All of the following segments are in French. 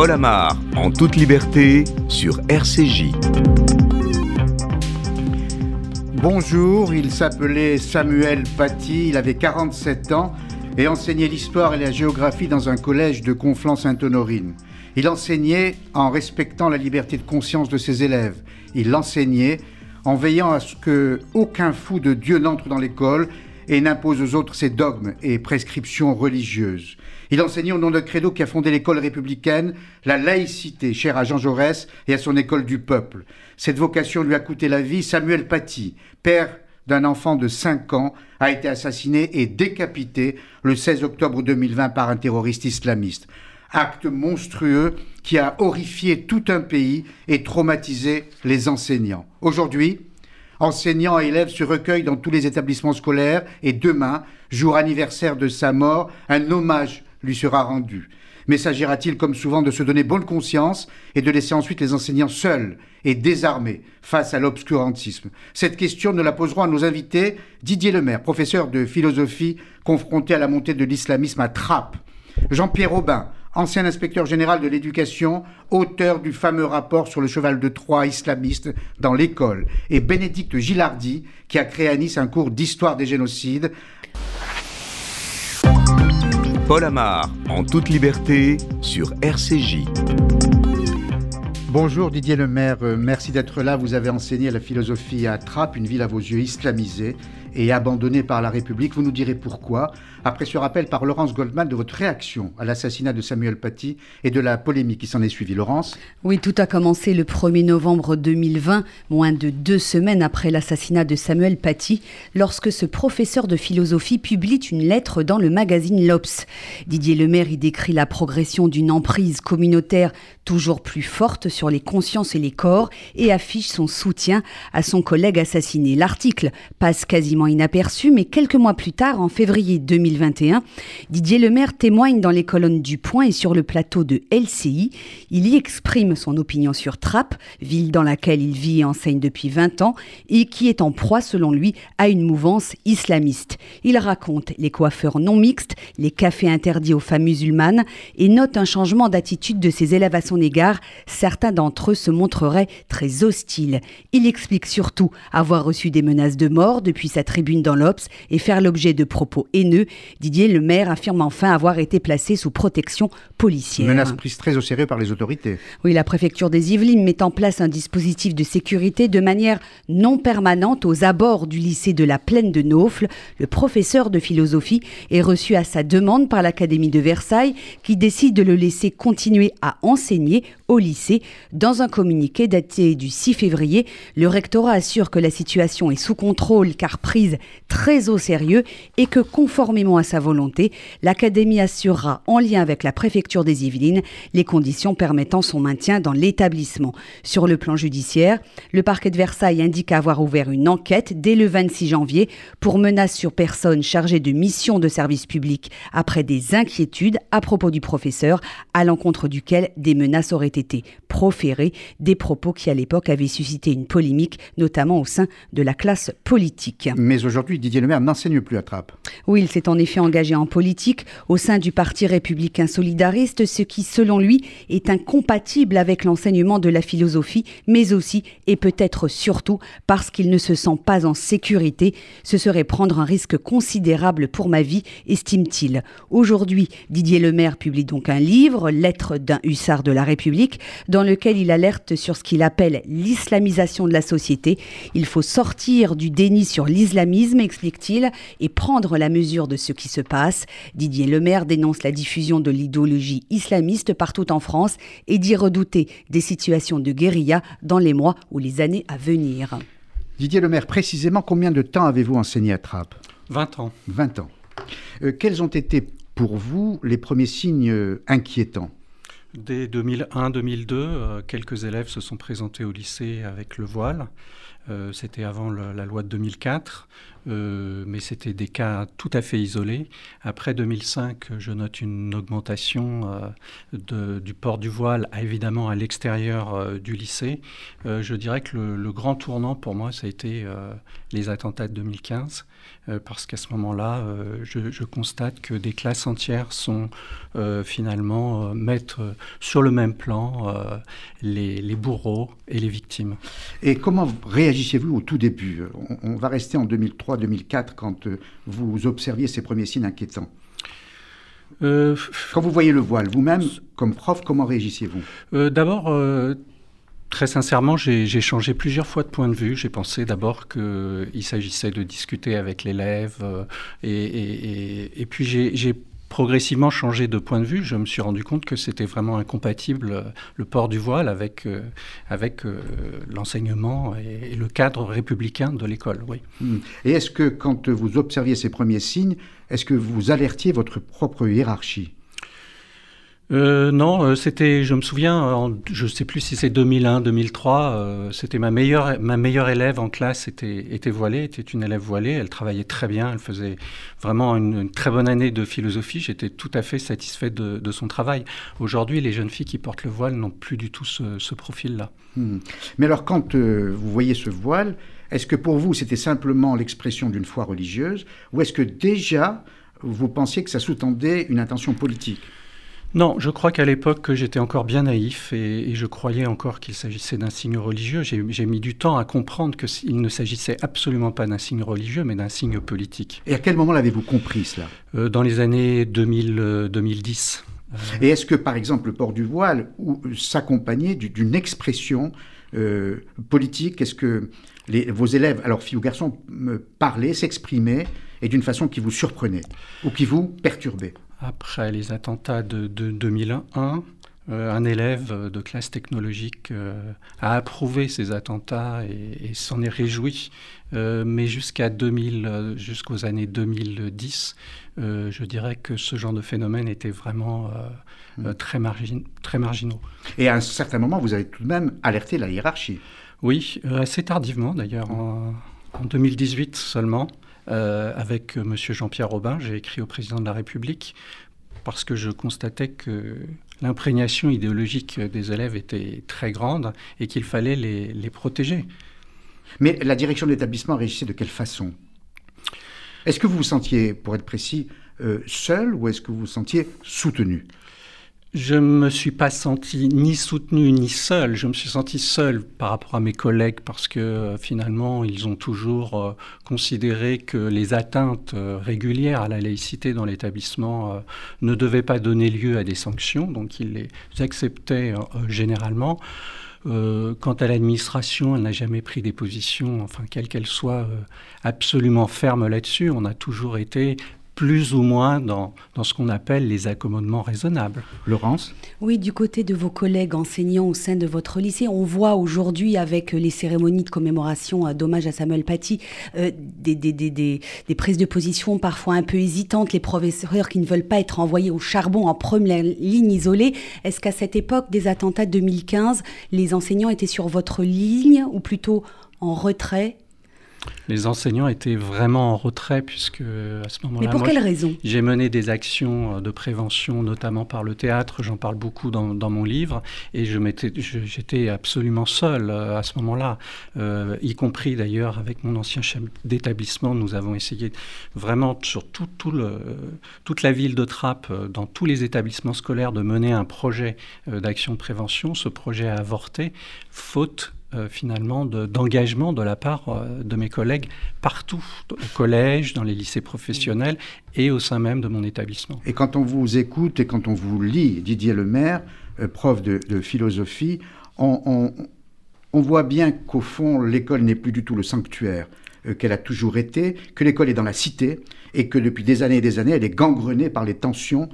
Paul Amar, en toute liberté, sur RCJ. Bonjour, il s'appelait Samuel Paty, il avait 47 ans et enseignait l'histoire et la géographie dans un collège de Conflans-Sainte-Honorine. Il enseignait en respectant la liberté de conscience de ses élèves. Il l'enseignait en veillant à ce que aucun fou de Dieu n'entre dans l'école et n'impose aux autres ses dogmes et prescriptions religieuses. Il enseignait au nom d'un credo qui a fondé l'école républicaine, la laïcité, chère à Jean Jaurès et à son école du peuple. Cette vocation lui a coûté la vie. Samuel Paty, père d'un enfant de 5 ans, a été assassiné et décapité le 16 octobre 2020 par un terroriste islamiste. Acte monstrueux qui a horrifié tout un pays et traumatisé les enseignants. Aujourd'hui, enseignants et élèves se recueillent dans tous les établissements scolaires et demain, jour anniversaire de sa mort, un hommage lui sera rendu. Mais s'agira-t-il, comme souvent, de se donner bonne conscience et de laisser ensuite les enseignants seuls et désarmés face à l'obscurantisme? Cette question, nous la poserons à nos invités Didier Lemaire, professeur de philosophie confronté à la montée de l'islamisme à Trappes, Jean-Pierre Aubin, ancien inspecteur général de l'éducation, auteur du fameux rapport sur le cheval de Troie islamiste dans l'école, et Bénédicte Gilardi, qui a créé à Nice un cours d'histoire des génocides. Paul Amar, en toute liberté, sur RCJ. Bonjour Didier Lemaire, euh, merci d'être là. Vous avez enseigné la philosophie à Trappes, une ville à vos yeux islamisée et abandonnée par la République. Vous nous direz pourquoi après ce rappel par Laurence Goldman de votre réaction à l'assassinat de Samuel Paty et de la polémique qui s'en est suivie. Laurence Oui, tout a commencé le 1er novembre 2020, moins de deux semaines après l'assassinat de Samuel Paty, lorsque ce professeur de philosophie publie une lettre dans le magazine L'Obs. Didier Lemaire y décrit la progression d'une emprise communautaire toujours plus forte sur les consciences et les corps et affiche son soutien à son collègue assassiné. L'article passe quasiment inaperçu, mais quelques mois plus tard, en février 2020, Didier Lemaire témoigne dans les colonnes du Point et sur le plateau de LCI. Il y exprime son opinion sur Trappes, ville dans laquelle il vit et enseigne depuis 20 ans, et qui est en proie, selon lui, à une mouvance islamiste. Il raconte les coiffeurs non mixtes, les cafés interdits aux femmes musulmanes, et note un changement d'attitude de ses élèves à son égard. Certains d'entre eux se montreraient très hostiles. Il explique surtout avoir reçu des menaces de mort depuis sa tribune dans l'Obs et faire l'objet de propos haineux Didier le maire affirme enfin avoir été placé sous protection policière. Menace prise très au sérieux par les autorités. Oui, la préfecture des Yvelines met en place un dispositif de sécurité de manière non permanente aux abords du lycée de la Plaine de Naufle. Le professeur de philosophie est reçu à sa demande par l'Académie de Versailles qui décide de le laisser continuer à enseigner au lycée. Dans un communiqué daté du 6 février, le rectorat assure que la situation est sous contrôle car très au sérieux et que conformément à sa volonté, l'Académie assurera, en lien avec la préfecture des Yvelines, les conditions permettant son maintien dans l'établissement. Sur le plan judiciaire, le parquet de Versailles indique avoir ouvert une enquête dès le 26 janvier pour menace sur personne chargée de mission de service public après des inquiétudes à propos du professeur, à l'encontre duquel des menaces auraient été proférées, des propos qui à l'époque avaient suscité une polémique, notamment au sein de la classe politique. Mais aujourd'hui, Didier Lemaire n'enseigne plus à Trappes. Oui, il s'est en effet engagé en politique au sein du Parti républicain solidariste, ce qui, selon lui, est incompatible avec l'enseignement de la philosophie, mais aussi et peut-être surtout parce qu'il ne se sent pas en sécurité. Ce serait prendre un risque considérable pour ma vie, estime-t-il. Aujourd'hui, Didier Lemaire publie donc un livre, Lettre d'un hussard de la République, dans lequel il alerte sur ce qu'il appelle l'islamisation de la société. Il faut sortir du déni sur l'islamisme, explique-t-il, et prendre la mesure de ce qui se passe. Didier Lemaire dénonce la diffusion de l'idéologie islamiste partout en France et dit redouter des situations de guérilla dans les mois ou les années à venir. Didier Lemaire, précisément combien de temps avez-vous enseigné à Trappes? 20 ans. 20 ans. Euh, quels ont été pour vous les premiers signes euh, inquiétants? Dès 2001-2002, euh, quelques élèves se sont présentés au lycée avec le voile. C'était avant la loi de 2004. Euh, mais c'était des cas tout à fait isolés. Après 2005, je note une augmentation euh, du port du voile, évidemment à l'extérieur euh, du lycée. je dirais que le, grand tournant pour moi, ça a été les attentats de 2015. Parce qu'à ce moment-là, je, constate que des classes entières sont finalement mettre sur le même plan les, les, bourreaux et les victimes. Et comment réagissez-vous au tout début? On, on va rester en 2003 2004 quand euh, vous observiez ces premiers signes inquiétants. Euh, Quand vous voyez le voile, vous-même, comme prof, comment réagissiez-vous euh, D'abord, Très sincèrement, j'ai changé plusieurs fois de point de vue. J'ai pensé d'abord qu'il s'agissait de discuter avec l'élève et, et, puis j'ai progressivement changé de point de vue. Je me suis rendu compte que c'était vraiment incompatible euh, le port du voile avec, euh, avec euh, l'enseignement et, le cadre républicain de l'école. Oui. Hmm. Et est-ce que quand vous observiez ces premiers signes, est-ce que vous alertiez votre propre hiérarchie? Euh, non, euh, c'était, je me souviens, je ne sais plus si c'est 2001, 2003, euh, c'était ma meilleure, ma meilleure élève en classe était, était voilée, était une élève voilée, elle travaillait très bien, elle faisait vraiment une, très bonne année de philosophie, j'étais tout à fait satisfait de, son travail. Aujourd'hui, les jeunes filles qui portent le voile n'ont plus du tout ce, ce profil-là. Hmm. Mais alors quand vous voyez ce voile, est-ce que pour vous c'était simplement l'expression d'une foi religieuse, ou est-ce que déjà vous pensiez que ça sous-tendait une intention politique? Non, je crois qu'à l'époque, j'étais encore bien naïf et, je croyais encore qu'il s'agissait d'un signe religieux. J'ai mis du temps à comprendre qu'il ne s'agissait absolument pas d'un signe religieux, mais d'un signe politique. Et à quel moment l'avez-vous compris cela? Euh, Dans les années 2000, 2010. Euh, et est-ce que, par exemple, le port du voile s'accompagnait d'une expression euh, politique? Est-ce que vos élèves, alors filles ou garçons, me parlaient, s'exprimaient, et d'une façon qui vous surprenait ou qui vous perturbait? Après les attentats de, 2001, euh, un élève de classe technologique euh, a approuvé ces attentats et, s'en est réjoui. Euh, mais jusqu'à 2000, jusqu'aux années 2010, je dirais que ce genre de phénomène était vraiment hmm. très, très marginaux. Et à un certain moment, vous avez tout de même alerté la hiérarchie. Oui, assez tardivement d'ailleurs, en, en 2018 seulement. Euh, avec M. Jean-Pierre Robin, j'ai écrit au président de la République parce que je constatais que l'imprégnation idéologique des élèves était très grande et qu'il fallait les, protéger. Mais la direction de l'établissement réagissait de quelle façon? Est-ce que vous vous sentiez, pour être précis, euh, seul ou est-ce que vous vous sentiez soutenu? Je ne me suis pas senti ni soutenu ni seul. Je me suis senti seul par rapport à mes collègues parce que euh, finalement, ils ont toujours euh, considéré que les atteintes euh, régulières à la laïcité dans l'établissement ne devaient pas donner lieu à des sanctions. Donc, ils les acceptaient généralement. quant à l'administration, elle n'a jamais pris des positions, enfin, quelles qu'elles soient, absolument fermes là-dessus. On a toujours été plus ou moins dans, ce qu'on appelle les accommodements raisonnables. Laurence Oui, du côté de vos collègues enseignants au sein de votre lycée, on voit aujourd'hui avec les cérémonies de commémoration d'hommage à Samuel Paty euh, des, des, prises de position parfois un peu hésitantes, les professeurs qui ne veulent pas être envoyés au charbon en première ligne isolée. Est-ce qu'à cette époque des attentats de 2015, les enseignants étaient sur votre ligne ou plutôt en retrait les enseignants étaient vraiment en retrait puisque à ce moment-là, Mais pour quelle raison? J'ai mené des actions euh, de prévention, notamment par le théâtre. J'en parle beaucoup dans, mon livre, et je j'étais absolument seul euh, à ce moment-là, euh, y compris d'ailleurs avec mon ancien chef d'établissement. Nous avons essayé vraiment sur tout, le, toute la ville de Trappes, dans tous les établissements scolaires, de mener un projet d'action de prévention. Ce projet a avorté, faute finalement d'engagement de, la part euh, de mes collègues partout, au collège, dans les lycées professionnels et au sein même de mon établissement. Et quand on vous écoute et quand on vous lit, Didier Lemaire, euh, prof de, philosophie, on, on, voit bien qu'au fond, l'école n'est plus du tout le sanctuaire qu'elle a toujours été, que l'école est dans la cité et que depuis des années et des années, elle est gangrenée par les tensions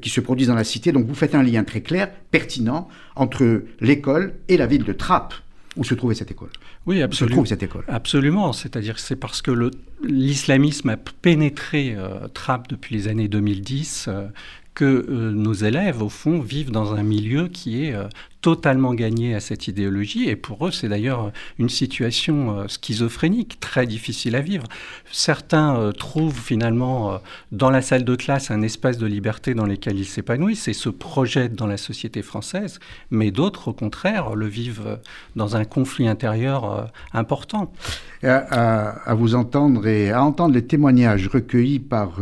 qui se produisent dans la cité. Donc vous faites un lien très clair, pertinent, entre l'école et la ville de Trappes où se trouvait cette école. Oui, absolument. se trouve cette école. Absolument. C'est-à-dire que c'est parce que l'islamisme a pénétré euh, Trappes depuis les années 2010 euh, que euh, nos élèves, au fond, vivent dans un milieu qui est totalement gagnés à cette idéologie et pour eux c'est d'ailleurs une situation euh, schizophrénique très difficile à vivre. Certains euh, trouvent finalement euh, dans la salle de classe un espace de liberté dans lequel ils s'épanouissent et se projettent dans la société française, mais d'autres au contraire le vivent dans un conflit intérieur important. À, vous entendre et à entendre les témoignages recueillis par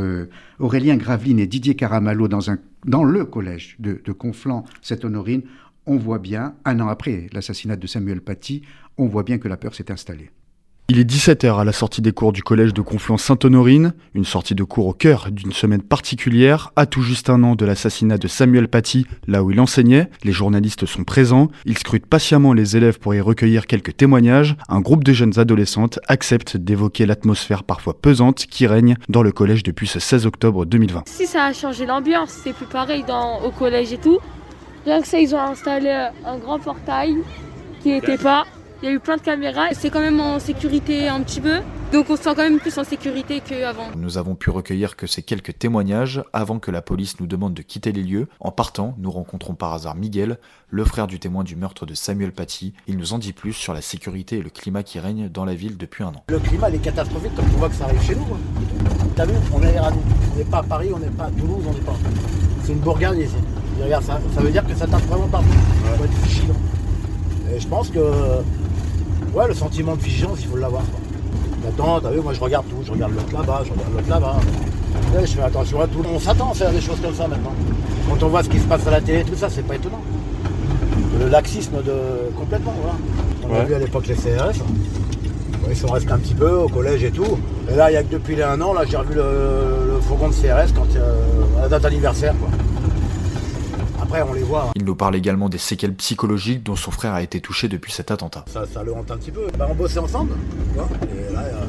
Aurélien Graveline et Didier Caramallo dans, le collège de, de Conflans-Sainte-Honorine, on voit bien, un an après l'assassinat de Samuel Paty, on voit bien que la peur s'est installée. Il est 17h à la sortie des cours du collège de Conflans-Sainte-Honorine, une sortie de cours au cœur d'une semaine particulière, à tout juste un an de l'assassinat de Samuel Paty, là où il enseignait. Les journalistes sont présents, ils scrutent patiemment les élèves pour y recueillir quelques témoignages. Un groupe de jeunes adolescentes accepte d'évoquer l'atmosphère parfois pesante qui règne dans le collège depuis ce 16 octobre 2020. Si ça a changé l'ambiance, c'est plus pareil dans, au collège et tout. Rien que ça, ils ont installé un grand portail qui n'était pas. Il y a eu plein de caméras. C'est quand même en sécurité un petit peu. Donc on se sent quand même plus en sécurité qu'avant. Nous avons pu recueillir que ces quelques témoignages avant que la police nous demande de quitter les lieux. En partant, nous rencontrons par hasard Miguel, le frère du témoin du meurtre de Samuel Paty. Il nous en dit plus sur la sécurité et le climat qui règne dans la ville depuis un an. Le climat est catastrophique comme tu vois que ça arrive chez nous. Hein. T'as vu, on est à nous. On n'est pas à Paris, on n'est pas à Toulouse, on n'est pas. C'est une bourgade ici. Regarde, ça, ça veut dire que ça tape vraiment partout. Ça doit être vigilant. Et je pense que ouais, le sentiment de vigilance, il faut l'avoir. Maintenant, t'as vu, moi je regarde tout, je regarde l'autre là-bas, je regarde l'autre là-bas. je fais attention à tout. On s'attend à faire des choses comme ça maintenant. Quand on voit ce qui se passe à la télé, tout ça, c'est pas étonnant. Le laxisme de. complètement, voilà. On a vu à l'époque les CRS. Ils sont restés un petit peu au collège et tout. Et là, il y a que depuis un an, là, j'ai revu le, fourgon de CRS quand, à la date anniversaire. Quoi on les voit. Il nous parle également des séquelles psychologiques dont son frère a été touché depuis cet attentat. Ça, le hante un petit peu. Bah, on bossait ensemble, et là, euh,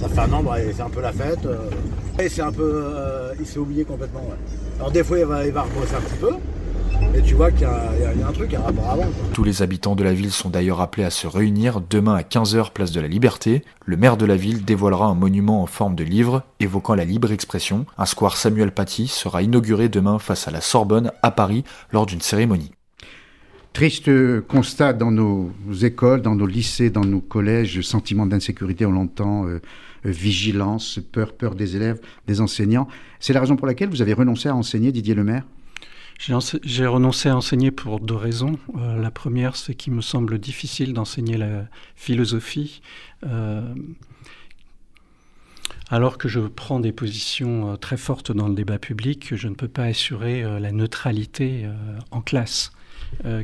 ça fait un an, bah, c'est un peu la fête. Euh. et c'est un peu. Euh, il s'est oublié complètement. Alors des fois, il va, il va rebosser un petit peu. Et tu vois qu'il y, a un truc à rapport avant. Tous les habitants de la ville sont d'ailleurs appelés à se réunir demain à 15h place de la Liberté. Le maire de la ville dévoilera un monument en forme de livre évoquant la libre expression. Un square Samuel Paty sera inauguré demain face à la Sorbonne à Paris lors d'une cérémonie. Triste constat dans nos écoles, dans nos lycées, dans nos collèges, sentiment d'insécurité, on l'entend, euh, vigilance, peur, peur des élèves, des enseignants. C'est la raison pour laquelle vous avez renoncé à enseigner, Didier Lemaire? J'ai renoncé à enseigner pour deux raisons. Euh, la première, c'est qu'il me semble difficile d'enseigner la philosophie. Euh, alors que je prends des positions euh, très fortes dans le débat public, je ne peux pas assurer la neutralité en classe.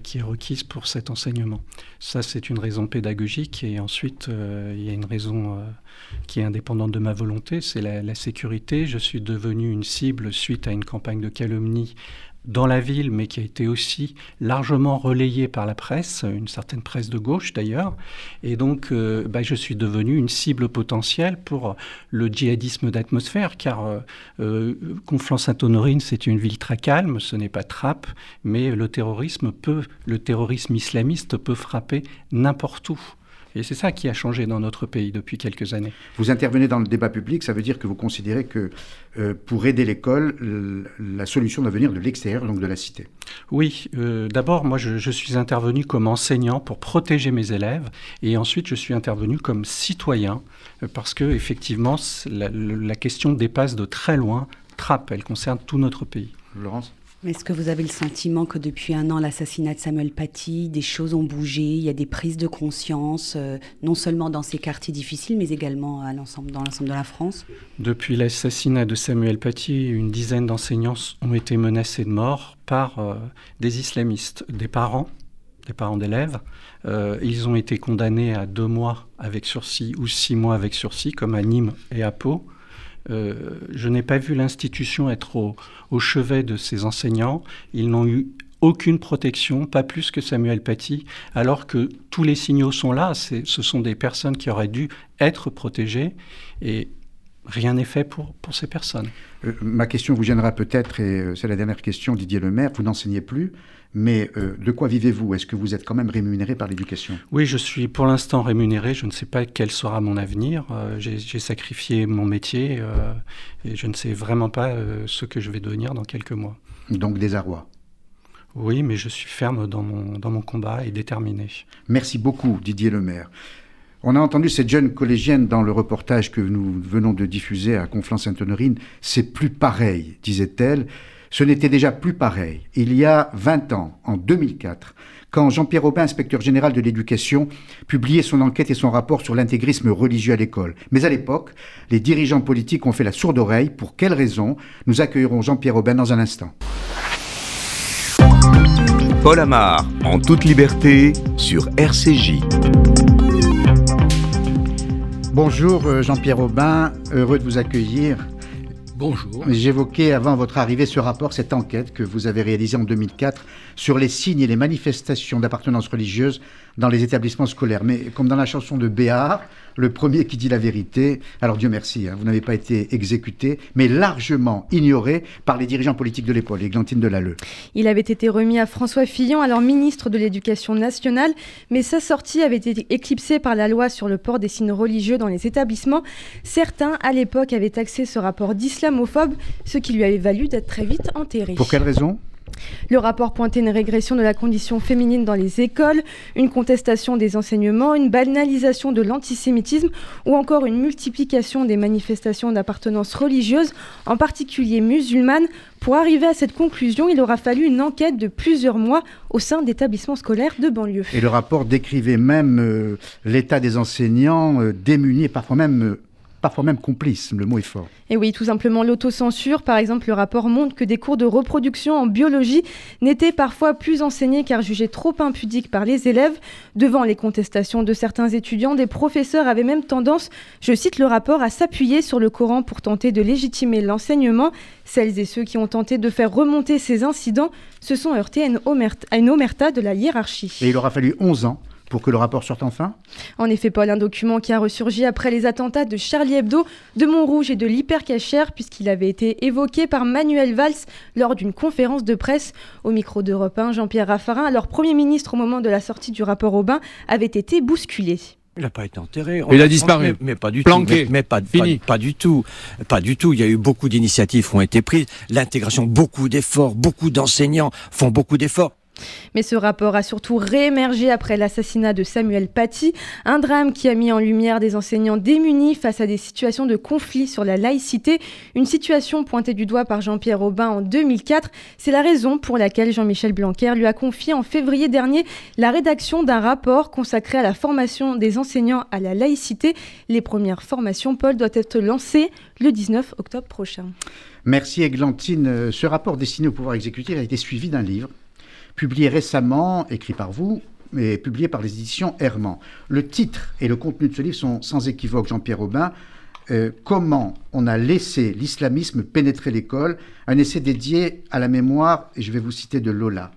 qui est requise pour cet enseignement. Ça, c'est une raison pédagogique. Et ensuite, il y a une raison qui est indépendante de ma volonté, c'est la, la, sécurité. Je suis devenu une cible suite à une campagne de calomnie dans la ville, mais qui a été aussi largement relayé par la presse, une certaine presse de gauche d'ailleurs. Et donc, euh, bah, je suis devenu une cible potentielle pour le djihadisme d'atmosphère, car euh, euh, Conflans-Sainte-Honorine, c'est une ville très calme, ce n'est pas Trappes, mais le terrorisme peut, le terrorisme islamiste peut frapper n'importe où. Et c'est ça qui a changé dans notre pays depuis quelques années. Vous intervenez dans le débat public, ça veut dire que vous considérez que euh, pour aider l'école, la solution doit venir de l'extérieur, donc de la cité. Oui, euh, d'abord, moi je, suis intervenu comme enseignant pour protéger mes élèves, et ensuite je suis intervenu comme citoyen, euh, parce que effectivement, la, la question dépasse de très loin Trappe, elle concerne tout notre pays. Laurence? Est-ce que vous avez le sentiment que depuis un an, l'assassinat de Samuel Paty, des choses ont bougé, il y a des prises de conscience, euh, non seulement dans ces quartiers difficiles, mais également à l'ensemble, dans l'ensemble de la France? Depuis l'assassinat de Samuel Paty, une dizaine d'enseignants ont été menacés de mort par euh, des islamistes, des parents, des parents d'élèves. Euh, ils ont été condamnés à deux mois avec sursis ou six mois avec sursis, comme à Nîmes et à Pau. Euh, je n'ai pas vu l'institution être au, chevet de ces enseignants. Ils n'ont eu aucune protection, pas plus que Samuel Paty, alors que tous les signaux sont là. Ce sont des personnes qui auraient dû être protégées et rien n'est fait pour, pour ces personnes. Euh, ma question vous gênera peut-être, et euh, c'est la dernière question, Didier Lemaire. Vous n'enseignez plus. Mais euh, de quoi vivez-vous? Est-ce que vous êtes quand même rémunéré par l'éducation? Oui, je suis pour l'instant rémunéré. Je ne sais pas quel sera mon avenir. Euh, j'ai sacrifié mon métier euh, et je ne sais vraiment pas ce que je vais devenir dans quelques mois. Donc désarroi Oui, mais je suis ferme dans mon, dans mon combat et déterminé. Merci beaucoup, Didier Lemaire. On a entendu cette jeune collégienne dans le reportage que nous venons de diffuser à Conflans-Sainte-Honorine. C'est plus pareil, disait-elle. Ce n'était déjà plus pareil. Il y a 20 ans, en 2004, quand Jean-Pierre Aubin, inspecteur général de l'éducation, publiait son enquête et son rapport sur l'intégrisme religieux à l'école. Mais à l'époque, les dirigeants politiques ont fait la sourde oreille. Pour quelles raisons Nous accueillerons Jean-Pierre Aubin dans un instant? Paul Amar, en toute liberté, sur RCJ. Bonjour euh, Jean-Pierre Aubin, heureux de vous accueillir. Bonjour. J'évoquais avant votre arrivée ce rapport, cette enquête que vous avez réalisée en 2004 sur les signes et les manifestations d'appartenance religieuse dans les établissements scolaires. Mais comme dans la chanson de Béard, le premier qui dit la vérité, alors Dieu merci, hein, vous n'avez pas été exécuté, mais largement ignoré par les dirigeants politiques de l'époque, Églantine Delalleux. Il avait été remis à François Fillon, alors ministre de l'Éducation nationale, mais sa sortie avait été éclipsée par la loi sur le port des signes religieux dans les établissements. Certains, à l'époque, avaient taxé ce rapport d'islamophobe, ce qui lui avait valu d'être très vite enterré. Pour quelle raison? Le rapport pointait une régression de la condition féminine dans les écoles, une contestation des enseignements, une banalisation de l'antisémitisme ou encore une multiplication des manifestations d'appartenance religieuse, en particulier musulmane. Pour arriver à cette conclusion, il aura fallu une enquête de plusieurs mois au sein d'établissements scolaires de banlieue. Et le rapport décrivait même euh, l'état des enseignants euh, démunis et parfois même euh, parfois même complice, le mot est fort. Et oui, tout simplement l'autocensure. Par exemple, le rapport montre que des cours de reproduction en biologie n'étaient parfois plus enseignés car jugés trop impudiques par les élèves. Devant les contestations de certains étudiants, des professeurs avaient même tendance, je cite le rapport, à s'appuyer sur le Coran pour tenter de légitimer l'enseignement. Celles et ceux qui ont tenté de faire remonter ces incidents se sont heurtés à une, omerta, à une omerta de la hiérarchie. Et il aura fallu 11 ans pour que le rapport sorte enfin En effet, Paul, un document qui a ressurgi après les attentats de Charlie Hebdo, de Montrouge et de l'Hypercachère, puisqu'il avait été évoqué par Manuel Valls lors d'une conférence de presse. Au micro d'Europe 1, Jean-Pierre Raffarin, alors Premier ministre au moment de la sortie du rapport Aubin, avait été bousculé. Il n'a pas été enterré. il a, disparu. Mais, pas du tout. Mais, mais pas, Fini. Pas, du tout. Pas du tout. Il y a eu beaucoup d'initiatives qui ont été prises. L'intégration, beaucoup d'efforts, beaucoup d'enseignants font beaucoup d'efforts. Mais ce rapport a surtout réémergé après l'assassinat de Samuel Paty, un drame qui a mis en lumière des enseignants démunis face à des situations de conflit sur la laïcité, une situation pointée du doigt par Jean-Pierre Aubin en 2004. C'est la raison pour laquelle Jean-Michel Blanquer lui a confié en février dernier la rédaction d'un rapport consacré à la formation des enseignants à la laïcité. Les premières formations, Paul, doivent être lancées le 19 octobre prochain. Merci Eglantine. Ce rapport destiné au pouvoir exécutif a été suivi d'un livre publié récemment, écrit par vous, mais publié par les éditions Herman. Le titre et le contenu de ce livre sont sans équivoque, Jean-Pierre Aubin. Euh, comment on a laissé l'islamisme pénétrer l'école, un essai dédié à la mémoire, et je vais vous citer de Lola.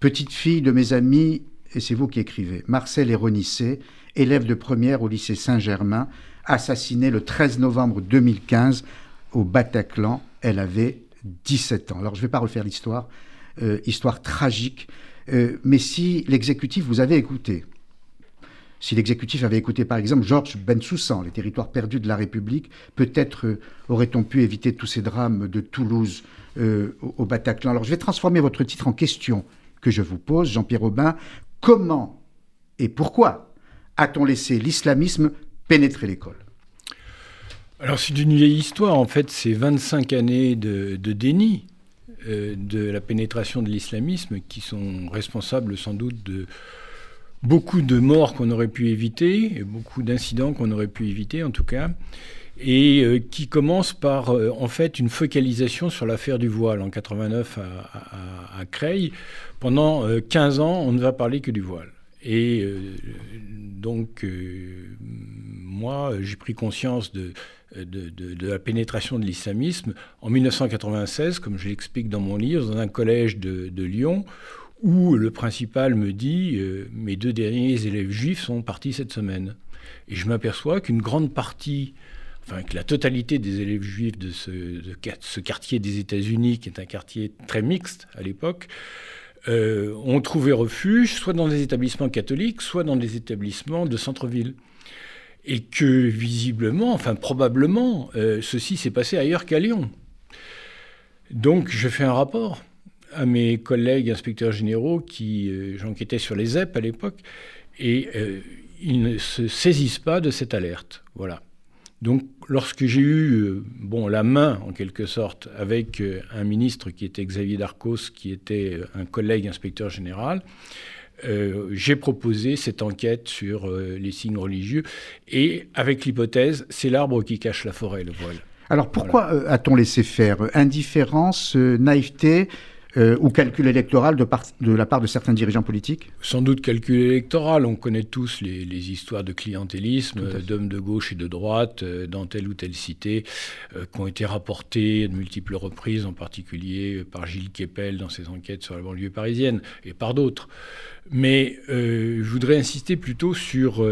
Petite fille de mes amis, et c'est vous qui écrivez, Marcel Héronissé, élève de première au lycée Saint-Germain, assassiné le 13 novembre 2015 au Bataclan. Elle avait 17 ans. Alors je ne vais pas refaire l'histoire, euh, histoire tragique. Euh, mais si l'exécutif vous avait écouté, si l'exécutif avait écouté par exemple Georges Bensoussan, les territoires perdus de la République, peut-être euh, aurait-on pu éviter tous ces drames de Toulouse au, Bataclan. Alors je vais transformer votre titre en question que je vous pose, Jean-Pierre Aubin. Comment et pourquoi a-t-on laissé l'islamisme pénétrer l'école? Alors c'est une vieille histoire, en fait c'est 25 années de déni de la pénétration de l'islamisme qui sont responsables sans doute de beaucoup de morts qu'on aurait pu éviter, beaucoup d'incidents qu'on aurait pu éviter en tout cas, et euh, qui commence par euh, en fait une focalisation sur l'affaire du voile en 89 à, à, Creil. Pendant 15 ans, on ne va parler que du voile. Et donc, moi, j'ai pris conscience de, la pénétration de l'islamisme en 1996, comme je l'explique dans mon livre, dans un collège de, Lyon, où le principal me dit euh, Mes deux derniers élèves juifs sont partis cette semaine. Et je m'aperçois qu'une grande partie, enfin que la totalité des élèves juifs de ce quartier des États-Unis, qui est un quartier très mixte à l'époque, euh, ont trouvé refuge soit dans des établissements catholiques, soit dans des établissements de centre-ville et que visiblement, enfin probablement, euh, ceci s'est passé ailleurs qu'à Lyon. Donc je fais un rapport à mes collègues inspecteurs généraux qui j'enquêtais sur les ZEP à l'époque et ils ne se saisissent pas de cette alerte. Voilà. Donc, lorsque j'ai eu euh, bon, la main, en quelque sorte, avec euh, un ministre qui était Xavier Darcos, qui était euh, un collègue inspecteur général, j'ai proposé cette enquête sur les signes religieux. Et avec l'hypothèse, c'est l'arbre qui cache la forêt, le voile. Alors pourquoi a-t-on laissé faire? Indifférence, naïveté? Euh, ou calcul électoral de, de, la part de certains dirigeants politiques Sans doute calcul électoral. On connaît tous les, histoires de clientélisme, d'hommes de gauche et de droite euh, dans telle ou telle cité, euh, qui ont été rapportées de multiples reprises, en particulier par Gilles Kepel dans ses enquêtes sur la banlieue parisienne, et par d'autres. Mais je voudrais insister plutôt sur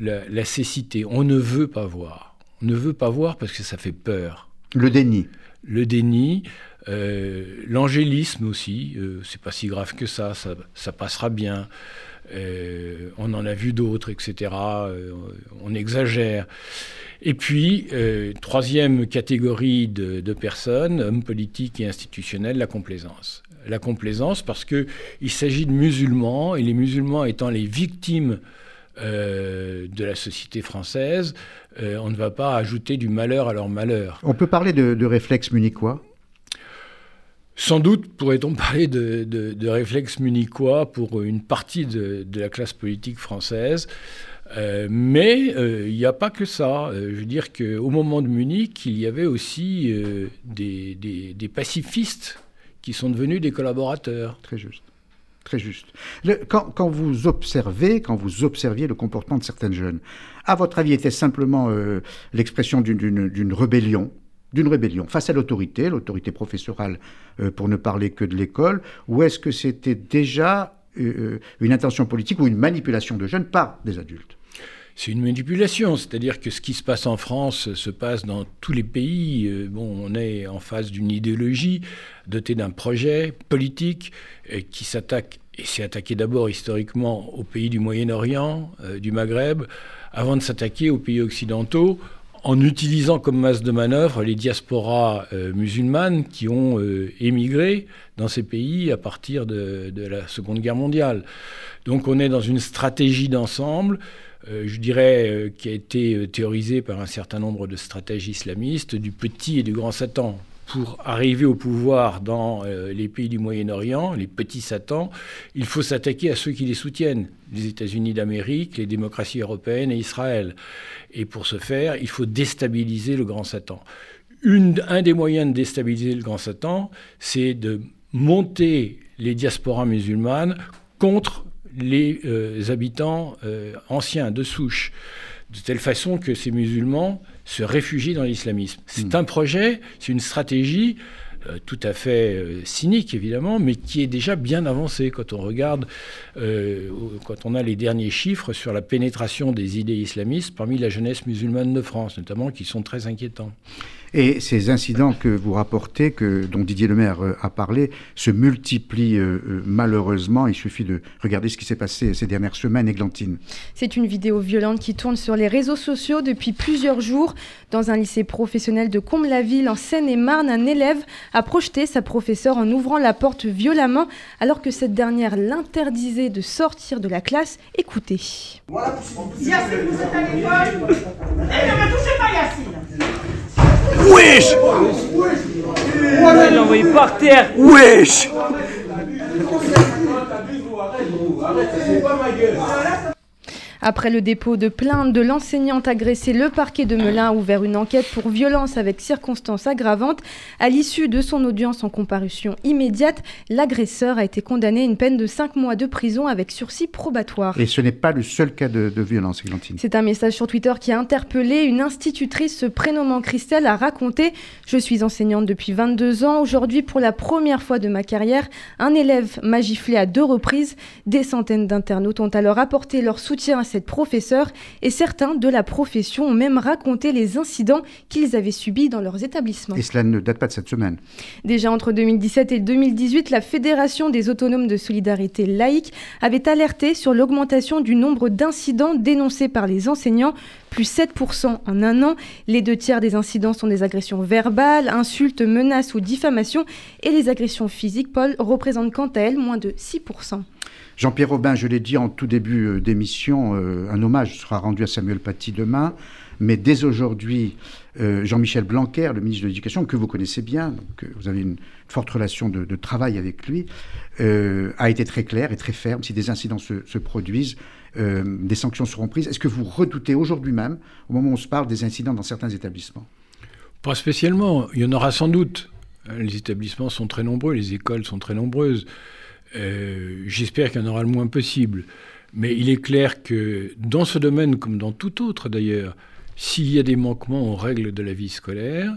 la, la cécité. On ne veut pas voir. On ne veut pas voir parce que ça fait peur. Le déni. Le déni. Euh, l'angélisme aussi, euh, c'est pas si grave que ça, ça, passera bien. Euh, on en a vu d'autres, etc. on exagère. Et puis, troisième catégorie de, personnes, hommes politiques et institutionnels, la complaisance. La complaisance parce qu'il s'agit de musulmans, et les musulmans étant les victimes de la société française, on ne va pas ajouter du malheur à leur malheur. On peut parler de, de réflexe munichois? Sans doute pourrait-on parler de, réflexe munichois pour une partie de, la classe politique française. Euh, mais euh, il n'y a pas que ça. Euh, je veux dire qu'au moment de Munich, il y avait aussi des, pacifistes qui sont devenus des collaborateurs. Très juste. Très juste. quand, vous observez, quand vous observiez le comportement de certains jeunes, à votre avis, était simplement l'expression d'une rébellion d'une rébellion face à l'autorité, l'autorité professorale euh, pour ne parler que de l'école, ou est-ce que c'était déjà euh, euh, une intention politique ou une manipulation de jeunes par des adultes? C'est une manipulation, c'est-à-dire que ce qui se passe en France se passe dans tous les pays. Bon, on est en face d'une idéologie dotée d'un projet politique qui s'attaque, et s'est attaqué d'abord historiquement aux pays du Moyen-Orient, du Maghreb, avant de s'attaquer aux pays occidentaux, en utilisant comme masse de manœuvre les diasporas euh, musulmanes qui ont euh, émigré dans ces pays à partir de, la Seconde Guerre mondiale. Donc on est dans une stratégie d'ensemble, euh, je dirais, qui a été théorisée par un certain nombre de stratèges islamistes, du petit et du grand Satan pour arriver au pouvoir dans euh, les pays du Moyen-Orient, les petits Satans, il faut s'attaquer à ceux qui les soutiennent, les États-Unis d'Amérique, les démocraties européennes et Israël. Et pour ce faire, il faut déstabiliser le grand Satan. un des moyens de déstabiliser le grand Satan, c'est de monter les diasporas musulmanes contre les euh, habitants euh, anciens de souche, de telle façon que ces musulmans se réfugier dans l'islamisme. C'est hmm. un projet, c'est une stratégie euh, tout à fait euh, cynique évidemment, mais qui est déjà bien avancé quand on regarde, euh, quand on a les derniers chiffres sur la pénétration des idées islamistes parmi la jeunesse musulmane de France, notamment, qui sont très inquiétants. Et ces incidents que vous rapportez, que, dont Didier Lemaire euh, a parlé, se multiplient euh, euh, malheureusement. Il suffit de regarder ce qui s'est passé ces dernières semaines, Églantine. C'est une vidéo violente qui tourne sur les réseaux sociaux depuis plusieurs jours. Dans un lycée professionnel de Comble-la-Ville, en Seine-et-Marne, un élève a projeté sa professeure en ouvrant la porte violemment, alors que cette dernière l'interdisait de sortir de la classe. Écoutez. Yacine, vous êtes à l'école Eh, ne me touchez pas, Yacine Wesh On l'a envoyé par terre Wesh après le dépôt de plainte de l'enseignante agressée, le parquet de Melun a ouvert une enquête pour violence avec circonstances aggravantes. À l'issue de son audience en comparution immédiate, l'agresseur a été condamné à une peine de 5 mois de prison avec sursis probatoire. Et ce n'est pas le seul cas de, violence, Églantine. C'est un message sur Twitter qui a interpellé une institutrice se prénommant Christelle a raconté Je suis enseignante depuis 22 ans. Aujourd'hui, pour la première fois de ma carrière, un élève m'a giflé à deux reprises. Des centaines d'internautes ont alors apporté leur soutien à cette professeure et certains de la profession ont même raconté les incidents qu'ils avaient subis dans leurs établissements. Et cela ne date pas de cette semaine. Déjà entre 2017 et 2018, la Fédération des autonomes de solidarité laïque avait alerté sur l'augmentation du nombre d'incidents dénoncés par les enseignants, plus 7% en un an. Les deux tiers des incidents sont des agressions verbales, insultes, menaces ou diffamations, et les agressions physiques, Paul, représentent quant à elles moins de 6%. Jean-Pierre Robin, je l'ai dit en tout début euh, d'émission, euh, un hommage sera rendu à Samuel Paty demain. Mais dès aujourd'hui, euh, Jean-Michel Blanquer, le ministre de l'Éducation, que vous connaissez bien, donc, vous avez une forte relation de, travail avec lui, a été très clair et très ferme. Si des incidents se, produisent, des sanctions seront prises. Est-ce que vous redoutez aujourd'hui même, au moment où on se parle, des incidents dans certains établissements? Pas spécialement. Il y en aura sans doute. Les établissements sont très nombreux, les écoles sont très nombreuses. Euh, j'espère qu'il y en aura le moins possible. Mais il est clair que dans ce domaine, comme dans tout autre d'ailleurs, s'il y a des manquements aux règles de la vie scolaire,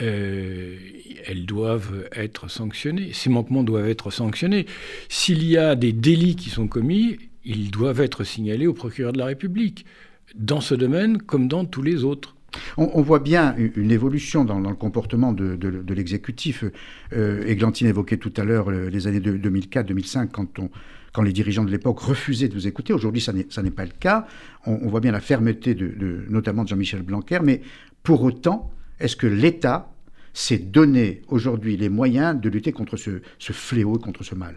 euh, elles doivent être sanctionnées. Ces manquements doivent être sanctionnés. S'il y a des délits qui sont commis, ils doivent être signalés au procureur de la République, dans ce domaine comme dans tous les autres. On, voit bien une, évolution dans, le comportement de, l'exécutif. Euh, Églantine évoquait tout à l'heure les années 2004-2005, quand, les dirigeants de l'époque refusaient de vous écouter. Aujourd'hui, ça n'est pas le cas. On, voit bien la fermeté, de, notamment de Jean-Michel Blanquer. Mais pour autant, est-ce que l'État s'est donné aujourd'hui les moyens de lutter contre ce, fléau, contre ce mal?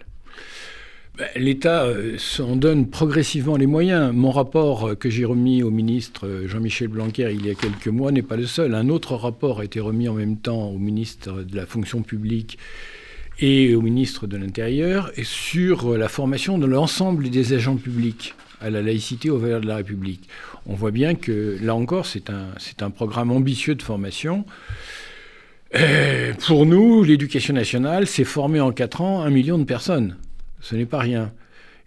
L'État euh, s'en donne progressivement les moyens. Mon rapport euh, que j'ai remis au ministre euh, Jean-Michel Blanquer il y a quelques mois n'est pas le seul. Un autre rapport a été remis en même temps au ministre de la fonction publique et au ministre de l'Intérieur sur la formation de l'ensemble des agents publics à la laïcité aux valeurs de la République. On voit bien que là encore, c'est un, un programme ambitieux de formation. pour nous, l'éducation nationale, c'est former en quatre ans un million de personnes ce n'est pas rien.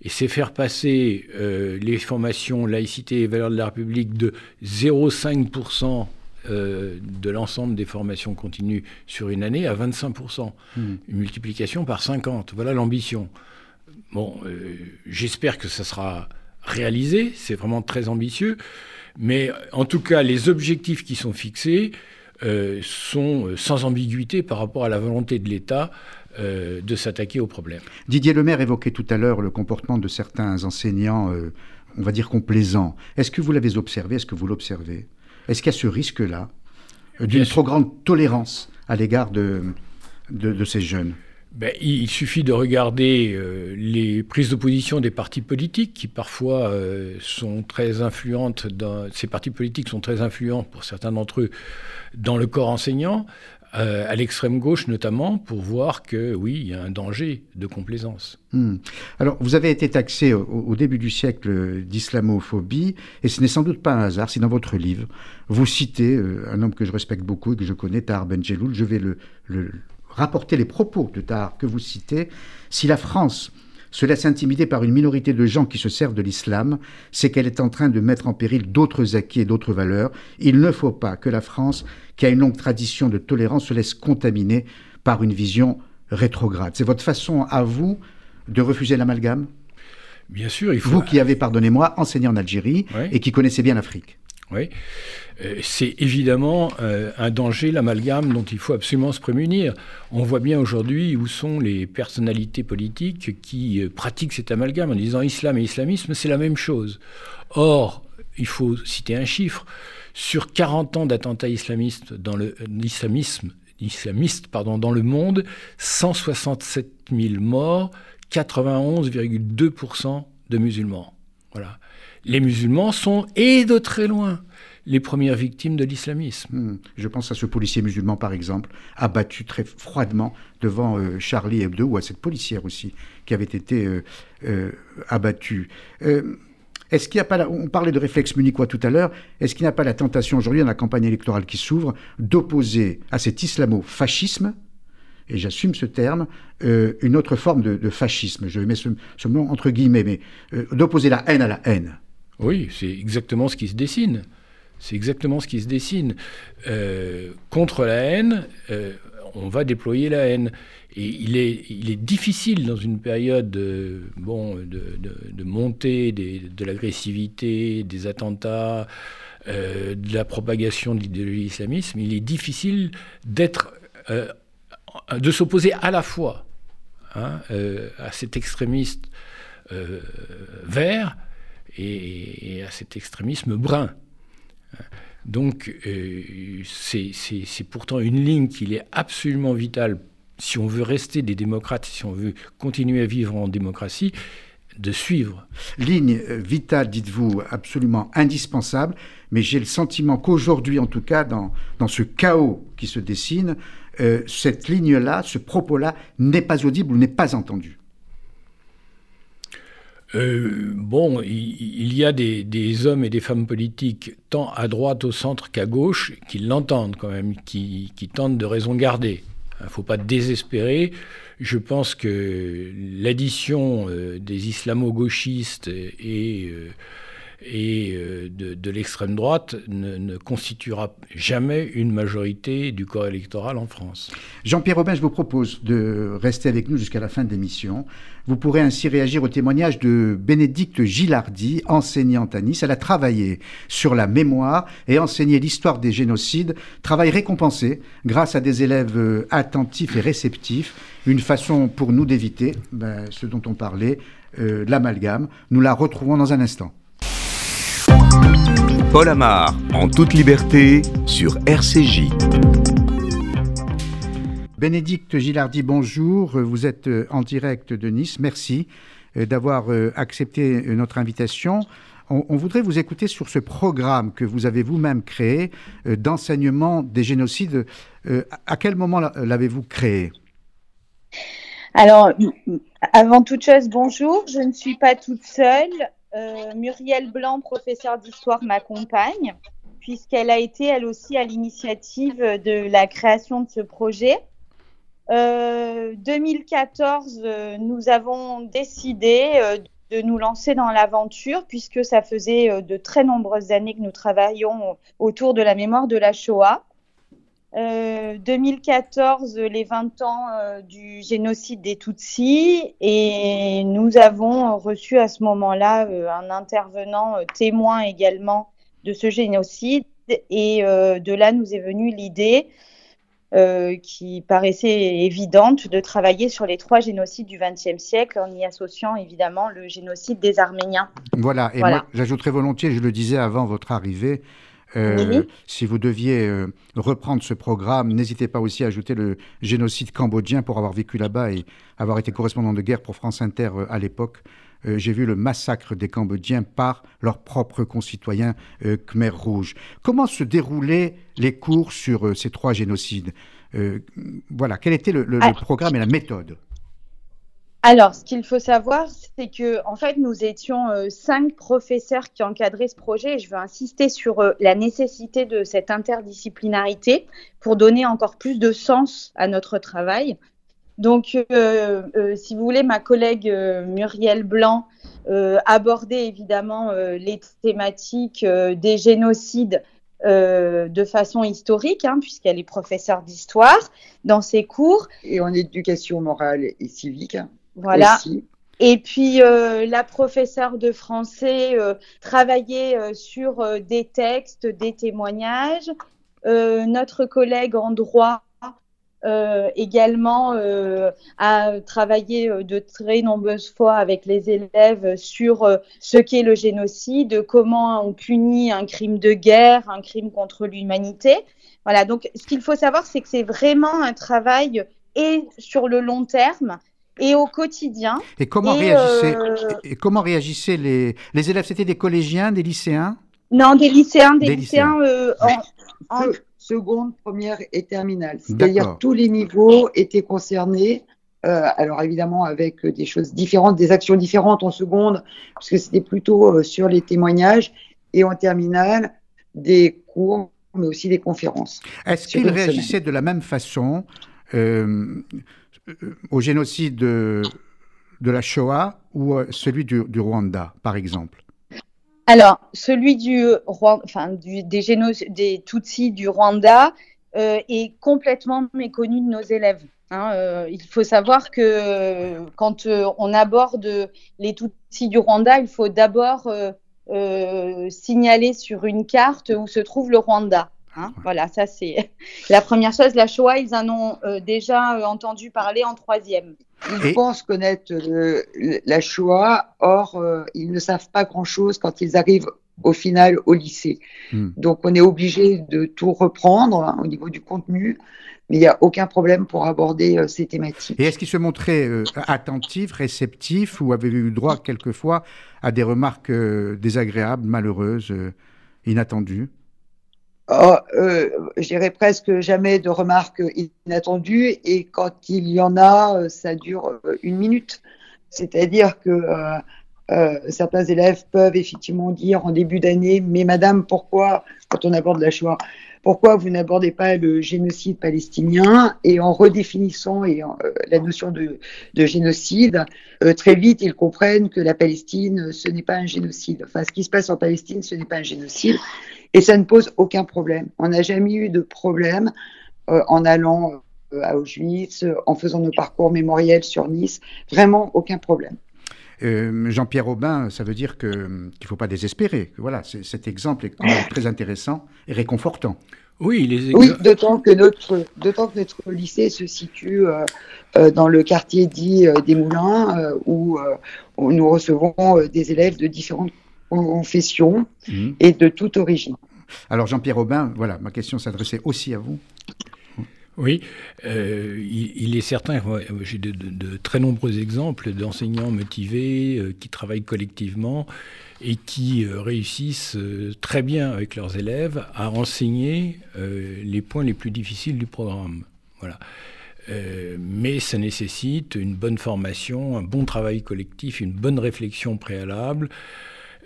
Et c'est faire passer euh, les formations laïcité et valeurs de la République de 0,5% euh, de l'ensemble des formations continues sur une année à 25%. Hmm. Une multiplication par 50. Voilà l'ambition. Bon, euh, j'espère que ça sera réalisé. C'est vraiment très ambitieux. Mais en tout cas, les objectifs qui sont fixés sont sans ambiguïté par rapport à la volonté de l'État euh, de s'attaquer au problème. Didier Lemaire évoquait tout à l'heure le comportement de certains enseignants, euh, on va dire complaisants. Est-ce que vous l'avez observé? Est-ce que vous l'observez? Est-ce qu'il y a ce risque-là euh, d'une trop grande tolérance à l'égard de, de, ces jeunes? Ben, il suffit de regarder les prises d'opposition des partis politiques qui parfois sont très influentes. Dans, ces partis politiques sont très influents pour certains d'entre eux dans le corps enseignant. Euh, à l'extrême gauche notamment, pour voir que oui, il y a un danger de complaisance. Hmm. Alors, vous avez été taxé au, début du siècle d'islamophobie, et ce n'est sans doute pas un hasard si dans votre livre, vous citez euh, un homme que je respecte beaucoup et que je connais, Tahar Benjeloul. Je vais le, le rapporter les propos de Tahar que vous citez. Si la France se laisse intimider par une minorité de gens qui se servent de l'islam, c'est qu'elle est en train de mettre en péril d'autres acquis et d'autres valeurs. Il ne faut pas que la France, qui a une longue tradition de tolérance, se laisse contaminer par une vision rétrograde. C'est votre façon à vous de refuser l'amalgame? Bien sûr, il faut... Vous qui avez, pardonnez-moi, enseigné en Algérie et qui connaissez bien l'Afrique. Oui. Euh, c'est évidemment euh, un danger, l'amalgame, dont il faut absolument se prémunir. On voit bien aujourd'hui où sont les personnalités politiques qui euh, pratiquent cet amalgame en disant islam et islamisme, c'est la même chose. Or, il faut citer un chiffre. Sur 40 ans d'attentats islamistes dans le islamisme, islamiste pardon, dans le monde, 167 000 morts, 91,2% de musulmans. Voilà. Les musulmans sont, et de très loin, les premières victimes de l'islamisme. Hmm. Je pense à ce policier musulman, par exemple, abattu très froidement devant euh, Charlie Hebdo, ou à cette policière aussi, qui avait été euh, euh, abattue. est-ce qu'il n'y a pas, on parlait de réflexe munichois tout à l'heure, est-ce qu'il n'y a pas la tentation aujourd'hui, dans la campagne électorale qui s'ouvre, d'opposer à cet islamo-fascisme, et j'assume ce terme, une autre forme de, fascisme. Je mets ce, ce mot entre guillemets, mais d'opposer la haine à la haine? Oui, c'est exactement ce qui se dessine. C'est exactement ce qui se dessine. Euh, contre la haine, euh, on va déployer la haine. Et il est, il est difficile dans une période bon, de, montée de l'agressivité, des attentats, de la propagation de l'idéologie islamiste, il est difficile d'être, de s'opposer à la fois hein, à cet extrémiste vert et, à cet extrémisme brun. Donc euh, c'est pourtant une ligne qu'il est absolument vitale, si on veut rester des démocrates, si on veut continuer à vivre en démocratie, de suivre. Ligne euh, vitale, dites-vous, absolument indispensable, mais j'ai le sentiment qu'aujourd'hui, en tout cas, dans, dans ce chaos qui se dessine, euh, cette ligne-là, ce propos-là, n'est pas audible ou n'est pas entendu. Euh, bon, il, y a des, hommes et des femmes politiques, tant à droite, au centre qu'à gauche, qui l'entendent quand même, qui, tentent de raison garder. Il ne faut pas désespérer. Je pense que l'addition euh, des islamo-gauchistes et euh, et euh, de, l'extrême droite ne, constituera jamais une majorité du corps électoral en France. Jean-Pierre Robin, je vous propose de rester avec nous jusqu'à la fin de l'émission. Vous pourrez ainsi réagir au témoignage de Bénédicte Gilardi, enseignante à Nice. Elle a travaillé sur la mémoire et enseigné l'histoire des génocides, travail récompensé grâce à des élèves euh, attentifs et réceptifs. Une façon pour nous d'éviter ben, ce dont on parlait, euh, l'amalgame. Nous la retrouvons dans un instant. Paul Amar, en toute liberté, sur RCJ. Bénédicte Gilardi, bonjour. Vous êtes euh, en direct de Nice. Merci euh, d'avoir euh, accepté notre invitation. On, voudrait vous écouter sur ce programme que vous avez vous-même créé d'enseignement des génocides. À quel moment l'avez-vous créé? Alors, avant toute chose, bonjour. Je ne suis pas toute seule. Euh, Muriel Blanc, professeure d'histoire, m'accompagne, puisqu'elle a été elle aussi à l'initiative de la création de ce projet. Euh, 2014, euh, nous avons décidé euh, de nous lancer dans l'aventure, puisque ça faisait de très nombreuses années que nous travaillions autour de la mémoire de la Shoah. 2014, euh, les 20 ans euh, du génocide des Tutsis, et nous avons reçu à ce moment-là euh, un intervenant témoin également de ce génocide, et de là nous est venue l'idée qui paraissait évidente de travailler sur les trois génocides du XXe siècle en y associant évidemment le génocide des Arméniens. Voilà, et moi j'ajouterais volontiers, je le disais avant votre arrivée, euh, si vous deviez euh, reprendre ce programme, n'hésitez pas aussi à ajouter le génocide cambodgien pour avoir vécu là-bas et avoir été correspondant de guerre pour France Inter euh, à l'époque. J'ai vu le massacre des Cambodgiens par leurs propres concitoyens Khmer Rouge. Comment se déroulaient les cours sur ces trois génocides? Voilà, quel était le ah. programme et la méthode? Alors, ce qu'il faut savoir, c'est que en fait, nous étions euh, cinq professeurs qui encadraient ce projet. Et je veux insister sur euh, la nécessité de cette interdisciplinarité pour donner encore plus de sens à notre travail. Donc, euh, si vous voulez, ma collègue Muriel Blanc abordait évidemment les thématiques des génocides de façon historique, hein, puisqu'elle est professeure d'histoire dans ses cours. Et en éducation morale et civique. Voilà. Et puis euh, la professeure de français euh, travaillait euh, sur des textes, des témoignages. notre collègue en droit également a travaillé de très nombreuses fois avec les élèves sur ce qu'est le génocide, comment on punit un crime de guerre, un crime contre l'humanité. Voilà, donc ce qu'il faut savoir, c'est que c'est vraiment un travail et sur le long terme et au quotidien. Et comment, réagissaient, euh, et comment réagissaient les, les élèves? C'était des collégiens, des lycéens? Non, des lycéens, des, lycéens, euh, en, seconde, première et terminale. C'est-à-dire tous les niveaux étaient concernés. Euh, alors évidemment avec des choses différentes, des actions différentes en seconde, parce que c'était plutôt sur les témoignages, et en terminale, des cours, mais aussi des conférences. Est-ce qu'ils réagissaient de la même façon? Euh, au génocide de, la Shoah ou euh, celui du, Rwanda, par exemple? Alors, celui du, enfin, des, des Tutsis du Rwanda euh, est complètement méconnu de nos élèves. Hein, il faut savoir que quand on aborde les Tutsis du Rwanda, il faut d'abord signaler sur une carte où se trouve le Rwanda. Hein. Voilà, ça c'est la première chose. La Shoah, ils en ont déjà entendu parler en troisième. Ils pensent connaître la Shoah, or ils ne savent pas grand-chose quand ils arrivent au final au lycée. Hmm. Donc on est obligé de tout reprendre hein, au niveau du contenu, mais il n'y a aucun problème pour aborder euh, ces thématiques. Et est-ce qu'il se montrait euh, attentif, réceptif, ou avait eu droit quelquefois à des remarques euh, désagréables, malheureuses, inattendues? Oh, je dirais presque jamais de remarques inattendues, et quand il y en a, ça dure une minute. C'est-à-dire que euh, certains élèves peuvent effectivement dire en début d'année, mais madame, pourquoi, quand on aborde la Shoah, pourquoi vous n'abordez pas le génocide palestinien Et en redéfinissant euh, la notion de, de génocide, euh, très vite ils comprennent que la Palestine, ce n'est pas un génocide. Enfin, ce qui se passe en Palestine, ce n'est pas un génocide. Et ça ne pose aucun problème. On n'a jamais eu de problème en allant à Auschwitz, en faisant nos parcours mémoriels sur Nice. Vraiment aucun problème. Euh, Jean-Pierre Aubin, ça veut dire qu'il ne faut pas désespérer. Voilà, cet exemple est quand même très intéressant et réconfortant. Oui, les oui d'autant que, notre, que notre lycée se situe euh, euh, dans le quartier dit des Moulins, où, nous recevons des élèves de différentes confessions mmh. et de toute origine. Alors Jean-Pierre Aubin, voilà, ma question s'adressait aussi à vous. Oui, euh, il, est certain, j'ai de, très nombreux exemples d'enseignants motivés euh, qui travaillent collectivement et qui euh, réussissent très bien avec leurs élèves à enseigner les points les plus difficiles du programme. Voilà. mais ça nécessite une bonne formation, un bon travail collectif, une bonne réflexion préalable.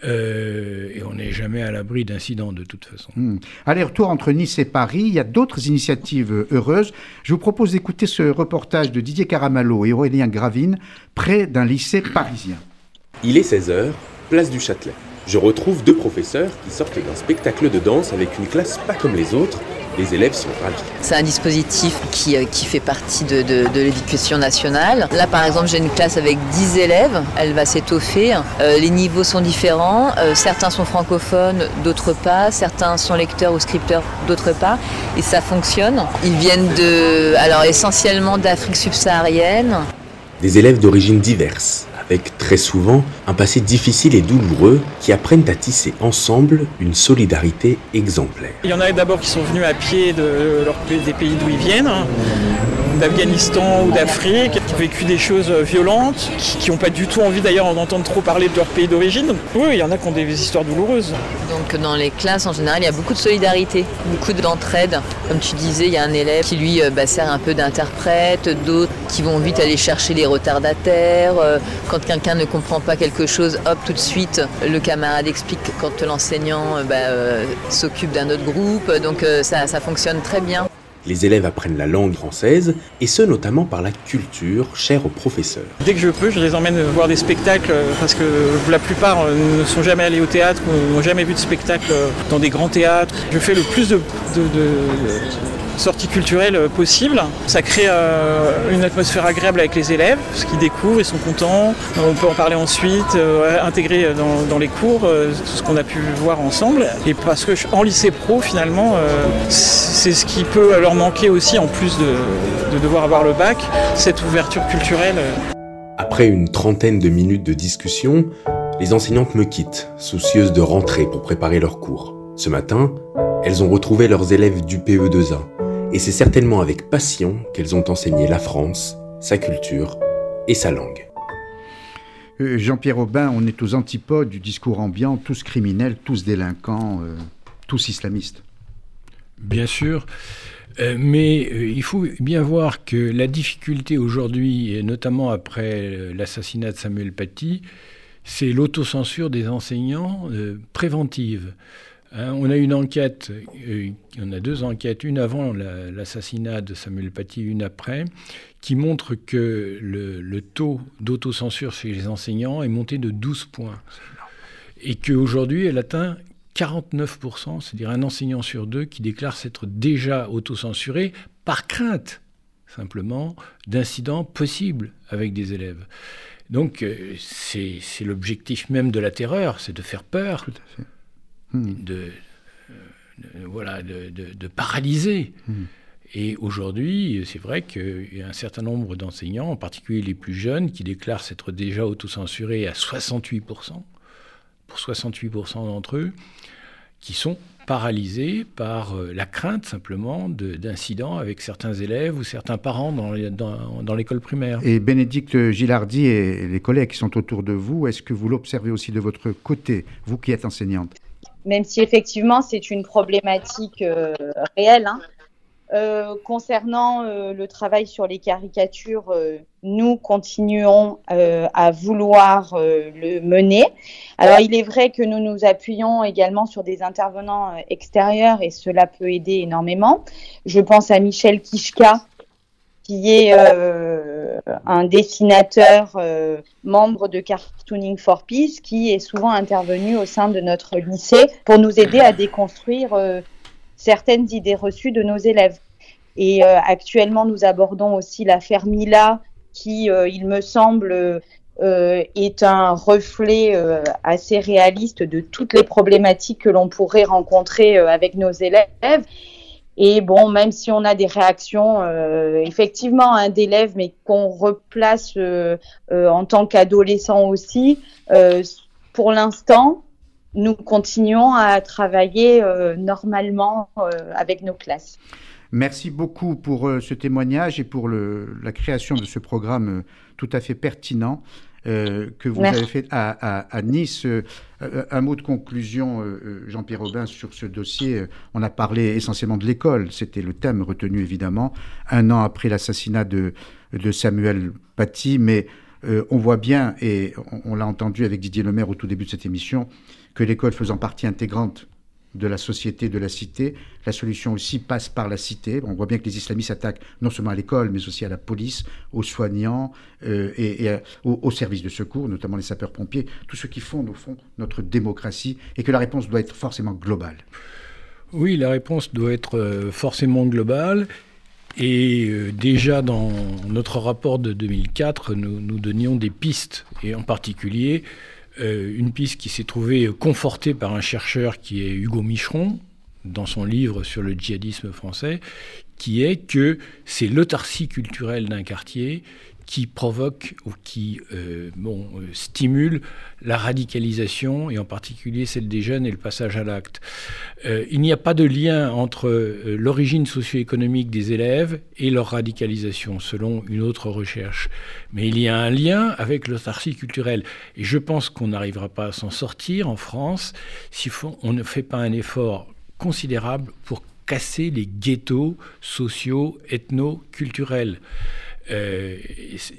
Euh, et on n'est jamais à l'abri d'incidents de toute façon. Hmm. Aller-retour entre Nice et Paris, il y a d'autres initiatives heureuses. Je vous propose d'écouter ce reportage de Didier Caramallo et Aurélien Gravine près d'un lycée parisien. Il est 16h, place du Châtelet. Je retrouve deux professeurs qui sortent d'un spectacle de danse avec une classe pas comme les autres les élèves sont ravis. C'est un dispositif qui, euh, qui fait partie de, l'éducation nationale. Là, par exemple, j'ai une classe avec 10 élèves. Elle va s'étoffer. Euh, les niveaux sont différents. Euh, certains sont francophones, d'autres pas. Certains sont lecteurs ou scripteurs, d'autres pas. Et ça fonctionne. Ils viennent de, alors essentiellement d'Afrique subsaharienne. Des élèves d'origine diverses avec très souvent un passé difficile et douloureux qui apprennent à tisser ensemble une solidarité exemplaire. Il y en a d'abord qui sont venus à pied de leur, des pays d'où ils viennent, d'Afghanistan ou d'Afrique, qui ont vécu des choses violentes, qui n'ont pas du tout envie d'ailleurs d'entendre trop parler de leur pays d'origine. Oui, il y en a qui ont des histoires douloureuses. Donc dans les classes en général, il y a beaucoup de solidarité, beaucoup d'entraide. Comme tu disais, il y a un élève qui lui euh, bah, sert un peu d'interprète, d'autres qui vont vite aller chercher les retardataires. Quand quelqu'un ne comprend pas quelque chose, hop, tout de suite, le camarade explique quand l'enseignant euh, bah, euh, s'occupe d'un autre groupe. Donc euh, ça, ça fonctionne très bien. Les élèves apprennent la langue française, et ce notamment par la culture chère aux professeurs. Dès que je peux, je les emmène voir des spectacles, parce que la plupart ne sont jamais allés au théâtre ou n'ont jamais vu de spectacle dans des grands théâtres. Je fais le plus de, de, de sorties culturelles euh, possibles. Ça crée euh, une atmosphère agréable avec les élèves, ce qu'ils découvrent, ils sont contents. On peut en parler ensuite, euh, intégrer dans, les cours tout ce qu'on a pu voir ensemble. Et parce que en lycée pro, finalement, c'est ce qui peut leur manquer aussi, en plus de devoir avoir le bac, cette ouverture culturelle. Après une trentaine de minutes de discussion, les enseignantes me quittent, soucieuses de rentrer pour préparer leurs cours. Ce matin, elles ont retrouvé leurs élèves du PE2A et c'est certainement avec passion qu'elles ont enseigné la France, sa culture et sa langue. Euh, Jean-Pierre Aubin, on est aux antipodes du discours ambiant, tous criminels, tous délinquants, euh, tous islamistes. Bien sûr. Euh, mais il faut bien voir que la difficulté aujourd'hui, et notamment après l'assassinat de Samuel Paty, c'est l'autocensure des enseignants préventive. Hein, on a une enquête, euh, on a deux enquêtes, une avant l'assassinat de Samuel Paty, une après, qui montrent que le, taux d'autocensure chez les enseignants est monté de 12 points. Et qu'aujourd'hui, elle atteint 49%, c'est-à-dire un enseignant sur deux qui déclare s'être déjà autocensuré par crainte simplement, d'incidents possibles avec des élèves. Donc euh, c'est l'objectif même de la terreur, c'est de faire peur, hmm. de, voilà, de, paralyser. Hmm. Et aujourd'hui, c'est vrai qu'il y a un certain nombre d'enseignants, en particulier les plus jeunes, qui déclarent s'être déjà autocensurés à 68%, pour 68% d'entre eux, qui sont paralysés par euh, la crainte simplement d'incidents avec certains élèves ou certains parents dans, dans, l'école primaire. Et Bénédicte Gilardi et les collègues qui sont autour de vous, est-ce que vous l'observez aussi de votre côté, vous qui êtes enseignante? Même si effectivement c'est une problématique euh, réelle, hein, euh, concernant euh, le travail sur les caricatures, nous continuons à vouloir le mener. Alors, il est vrai que nous nous appuyons également sur des intervenants extérieurs et cela peut aider énormément. Je pense à Michel Kishka, qui est un dessinateur membre de Cartooning for Peace, qui est souvent intervenu au sein de notre lycée pour nous aider à déconstruire certaines idées reçues de nos élèves. Et euh, actuellement, nous abordons aussi l'affaire Mila, qui, euh, il me semble, euh, est un reflet assez réaliste de toutes les problématiques que l'on pourrait rencontrer avec nos élèves. Et bon, même si on a des réactions effectivement hein, d'élèves, mais qu'on replace en tant qu'adolescents aussi, pour l'instant, nous continuons à travailler euh, normalement euh, avec nos classes. Merci beaucoup pour euh, ce témoignage et pour la création de ce programme tout à fait pertinent. Que vous avez fait à, à, Nice. un mot de conclusion, Jean-Pierre Robin, sur ce dossier. On a parlé essentiellement de l'école, c'était le thème retenu évidemment, un an après l'assassinat de, de, Samuel Paty, mais on voit bien, et on, on l'a entendu avec Didier Lemaire au tout début de cette émission, que l'école faisant partie intégrante de la société, de la cité. La solution aussi passe par la cité. On voit bien que les islamistes s'attaquent non seulement à l'école, mais aussi à la police, aux soignants euh, et, aux, services de secours, notamment les sapeurs-pompiers, tout ce qui fonde au fond notre démocratie, et que la réponse doit être forcément globale. Oui, la réponse doit être euh, forcément globale. Et euh, déjà dans notre rapport de 2004, nous, nous donnions des pistes, et en particulier euh, une piste qui s'est trouvée confortée par un chercheur qui est Hugo Micheron, dans son livre sur le djihadisme français, qui est que c'est l'autarcie culturelle d'un quartier qui provoque ou qui euh, euh, stimule la radicalisation, et en particulier celle des jeunes et le passage à l'acte. Euh, il n'y a pas de lien entre l'origine socio-économique des élèves et leur radicalisation, selon une autre recherche. Mais il y a un lien avec l'autarcie culturelle. Et je pense qu'on n'arrivera pas à s'en sortir en France si on ne fait pas un effort considérable pour casser les ghettos sociaux, ethno-culturels. Euh,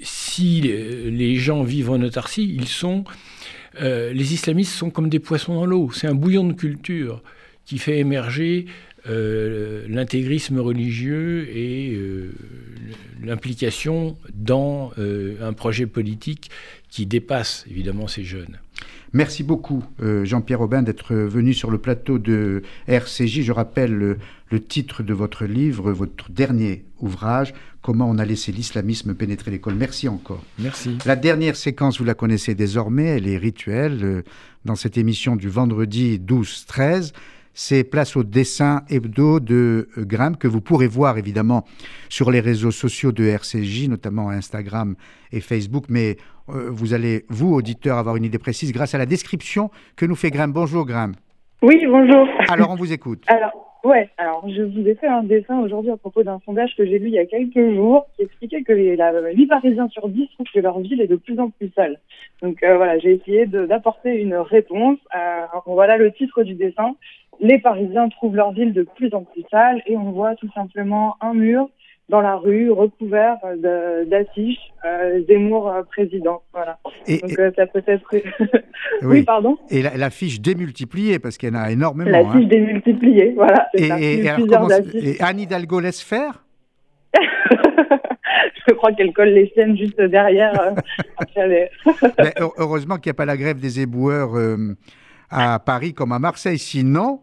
si les gens vivent en autarcie, ils sont, euh, les islamistes sont comme des poissons dans l'eau. C'est un bouillon de culture qui fait émerger euh, l'intégrisme religieux et l'implication dans un projet politique qui dépasse évidemment ces jeunes. Merci beaucoup, Jean-Pierre Aubin, d'être venu sur le plateau de RCJ. Je rappelle le, titre de votre livre, votre dernier ouvrage, Comment on a laissé l'islamisme pénétrer l'école. Merci encore. Merci. La dernière séquence, vous la connaissez désormais, elle est rituelle. Euh, dans cette émission du vendredi 12-13, c'est place au dessin hebdo de euh, Graham que vous pourrez voir évidemment sur les réseaux sociaux de RCJ, notamment Instagram et Facebook. Mais euh, vous allez, vous, auditeurs, avoir une idée précise grâce à la description que nous fait Graham. Bonjour Graham. Oui, bonjour. Alors on vous écoute. Alors, Ouais, alors je vous ai fait un dessin aujourd'hui à propos d'un sondage que j'ai lu il y a quelques jours qui expliquait que les, la, 8 Parisiens sur 10 trouvent que leur ville est de plus en plus sale. Donc euh, voilà, j'ai essayé d'apporter une réponse. Voilà le titre du dessin. Les Parisiens trouvent leur ville de plus en plus sale et on voit tout simplement un mur dans la rue, recouvert d'affiches euh, Zemmour euh, président. Voilà. Et, Donc euh, ça peut être. oui. pardon. Et l'affiche démultipliée parce qu'il y en a énormément. L'affiche hein. démultipliée, voilà. Et, et, et, Anne Hidalgo laisse faire? Je crois qu'elle colle les siennes juste derrière. Euh, après heureusement qu'il n'y a pas la grève des éboueurs à Paris comme à Marseille, sinon.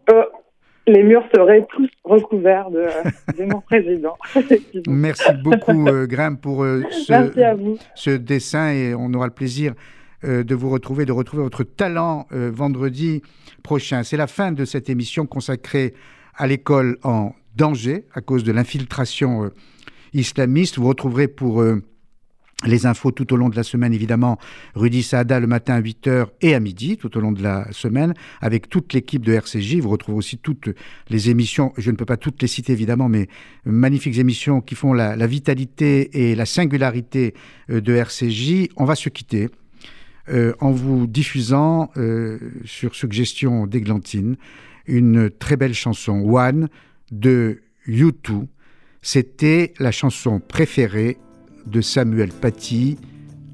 Les murs seraient tous recouverts de, mon président. Merci beaucoup, euh, Graham, pour euh, ce, ce, dessin et on aura le plaisir euh, de vous retrouver, de retrouver votre talent vendredi prochain. C'est la fin de cette émission consacrée à l'école en danger à cause de l'infiltration islamiste. Vous retrouverez pour les infos tout au long de la semaine, évidemment, Rudy Saada le matin à 8h et à midi, tout au long de la semaine, avec toute l'équipe de RCJ. Vous retrouvez aussi toutes les émissions, je ne peux pas toutes les citer évidemment, mais magnifiques émissions qui font la, vitalité et la singularité euh, de RCJ. On va se quitter euh, en vous diffusant, euh, sur suggestion d'Eglantine, une très belle chanson, One, de U2. C'était la chanson préférée de Samuel Paty,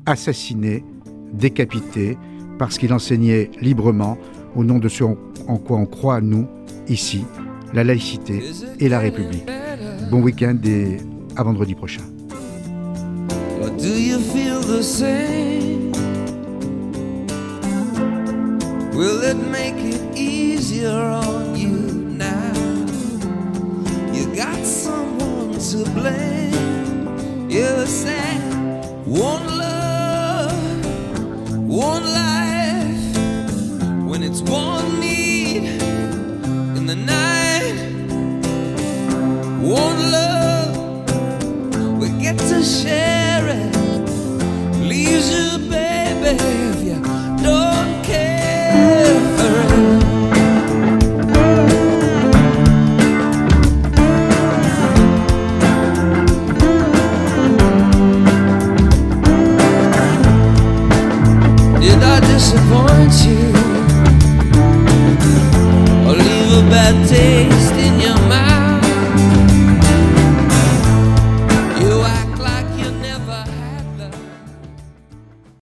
assassiné, décapité, parce qu'il enseignait librement au nom de ce en quoi on croit, nous, ici, la laïcité et la République. Bon week-end et à vendredi prochain. Will it make it easier on you now? You got someone to blame. You said one love, one life, when it's one need in the night, one love, we get to share it. Leaves you, baby, disappoint you. Or leave a bad taste